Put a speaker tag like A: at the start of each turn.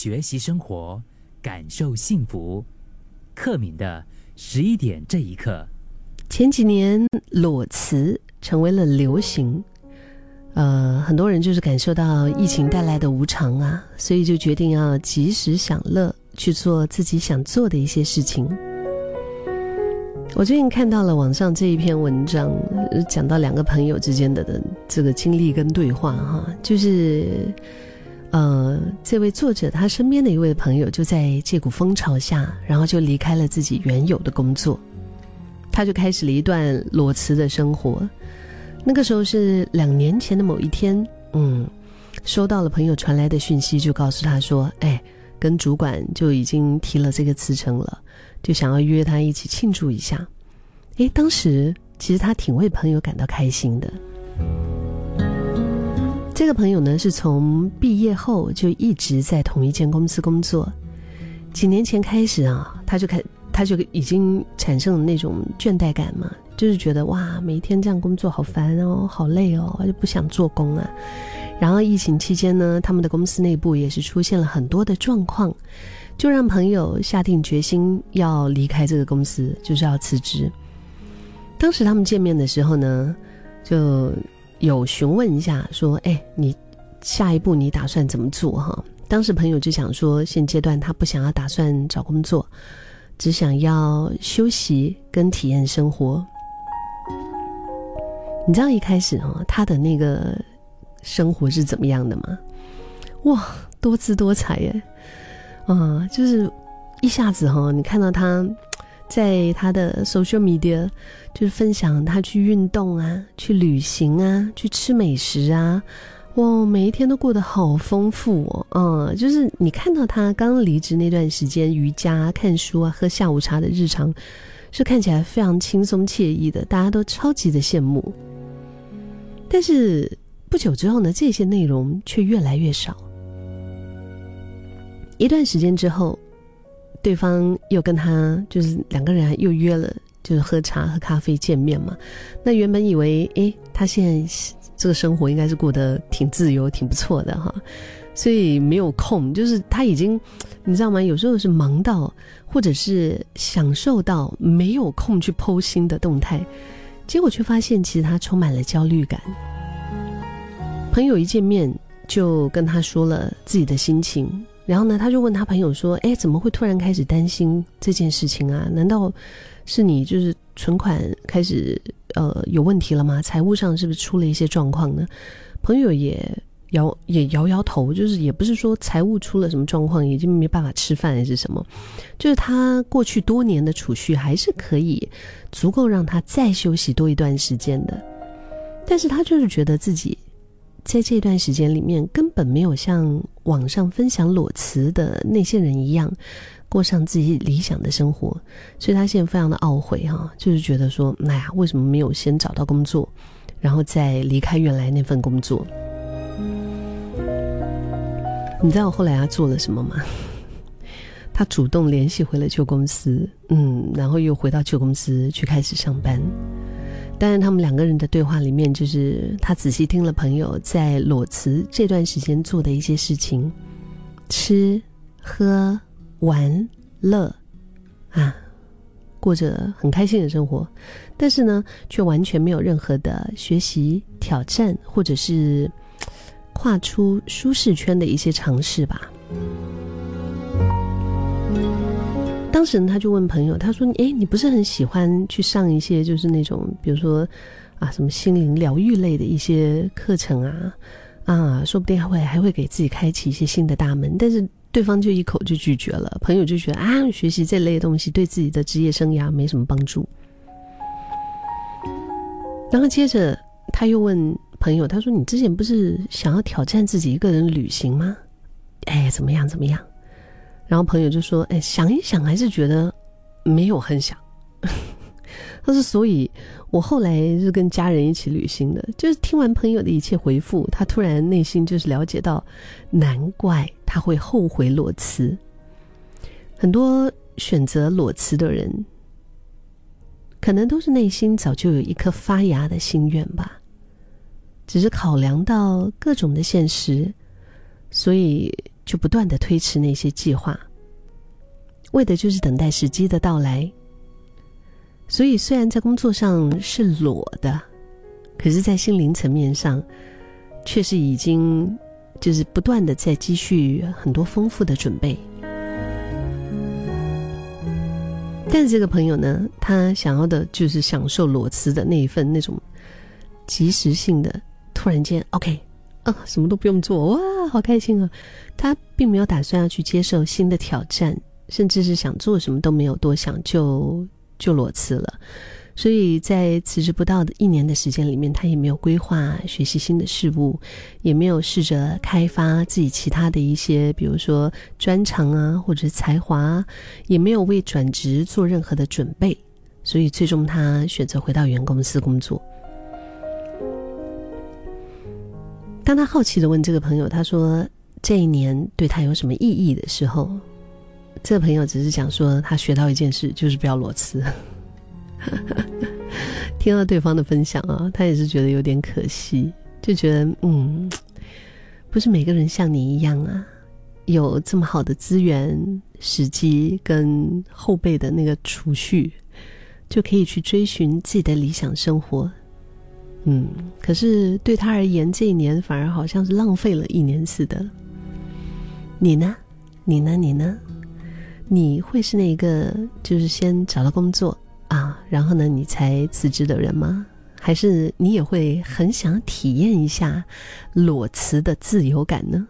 A: 学习生活，感受幸福。克敏的十一点这一刻，
B: 前几年裸辞成为了流行，呃，很多人就是感受到疫情带来的无常啊，所以就决定要及时享乐，去做自己想做的一些事情。我最近看到了网上这一篇文章，讲到两个朋友之间的的这个经历跟对话哈，就是呃，这位作者他身边的一位朋友就在这股风潮下，然后就离开了自己原有的工作，他就开始了一段裸辞的生活。那个时候是两年前的某一天，嗯，收到了朋友传来的讯息，就告诉他说：“哎，跟主管就已经提了这个辞呈了。”就想要约他一起庆祝一下，诶，当时其实他挺为朋友感到开心的。这个朋友呢，是从毕业后就一直在同一间公司工作，几年前开始啊，他就开他就已经产生了那种倦怠感嘛，就是觉得哇，每天这样工作好烦哦，好累哦，就不想做工啊。然后疫情期间呢，他们的公司内部也是出现了很多的状况。就让朋友下定决心要离开这个公司，就是要辞职。当时他们见面的时候呢，就有询问一下，说：“哎，你下一步你打算怎么做？”哈，当时朋友就想说，现阶段他不想要打算找工作，只想要休息跟体验生活。你知道一开始哈，他的那个生活是怎么样的吗？哇，多姿多彩耶！啊，就是一下子哈，你看到他在他的 social media，就是分享他去运动啊，去旅行啊，去吃美食啊，哇，每一天都过得好丰富哦。嗯，就是你看到他刚离职那段时间，瑜伽、看书啊、喝下午茶的日常，是看起来非常轻松惬意的，大家都超级的羡慕。但是不久之后呢，这些内容却越来越少。一段时间之后，对方又跟他就是两个人又约了，就是喝茶喝咖啡见面嘛。那原本以为，哎，他现在这个生活应该是过得挺自由、挺不错的哈，所以没有空。就是他已经，你知道吗？有时候是忙到，或者是享受到没有空去剖心的动态，结果却发现其实他充满了焦虑感。朋友一见面就跟他说了自己的心情。然后呢，他就问他朋友说：“哎，怎么会突然开始担心这件事情啊？难道是你就是存款开始呃有问题了吗？财务上是不是出了一些状况呢？”朋友也摇也摇摇头，就是也不是说财务出了什么状况，已经没办法吃饭还是什么，就是他过去多年的储蓄还是可以足够让他再休息多一段时间的，但是他就是觉得自己。在这段时间里面，根本没有像网上分享裸辞的那些人一样，过上自己理想的生活，所以他现在非常的懊悔哈，就是觉得说，哎呀，为什么没有先找到工作，然后再离开原来那份工作？你知道我后来他做了什么吗？他主动联系回了旧公司，嗯，然后又回到旧公司去开始上班。当然，他们两个人的对话里面，就是他仔细听了朋友在裸辞这段时间做的一些事情，吃、喝、玩、乐，啊，过着很开心的生活，但是呢，却完全没有任何的学习、挑战，或者是跨出舒适圈的一些尝试吧。当时他就问朋友，他说：“哎，你不是很喜欢去上一些就是那种，比如说啊，什么心灵疗愈类的一些课程啊？啊，说不定还会还会给自己开启一些新的大门。”但是对方就一口就拒绝了。朋友就觉得啊，学习这类东西对自己的职业生涯没什么帮助。然后接着他又问朋友，他说：“你之前不是想要挑战自己一个人旅行吗？哎，怎么样？怎么样？”然后朋友就说：“哎，想一想，还是觉得没有很想。”他说：“所以我后来是跟家人一起旅行的。就是听完朋友的一切回复，他突然内心就是了解到，难怪他会后悔裸辞。很多选择裸辞的人，可能都是内心早就有一颗发芽的心愿吧，只是考量到各种的现实，所以。”就不断的推迟那些计划，为的就是等待时机的到来。所以，虽然在工作上是裸的，可是，在心灵层面上，却是已经就是不断的在积蓄很多丰富的准备。但是，这个朋友呢，他想要的就是享受裸辞的那一份那种及时性的，突然间，OK。啊，什么都不用做，哇，好开心啊！他并没有打算要去接受新的挑战，甚至是想做什么都没有多想，就就裸辞了。所以在辞职不到的一年的时间里面，他也没有规划学习新的事物，也没有试着开发自己其他的一些，比如说专长啊，或者是才华，也没有为转职做任何的准备。所以最终他选择回到原公司工作。当他好奇的问这个朋友：“他说这一年对他有什么意义的时候，这个朋友只是讲说他学到一件事，就是不要裸辞。听到对方的分享啊，他也是觉得有点可惜，就觉得嗯，不是每个人像你一样啊，有这么好的资源、时机跟后辈的那个储蓄，就可以去追寻自己的理想生活。”嗯，可是对他而言，这一年反而好像是浪费了一年似的。你呢？你呢？你呢？你会是那个就是先找到工作啊，然后呢你才辞职的人吗？还是你也会很想体验一下裸辞的自由感呢？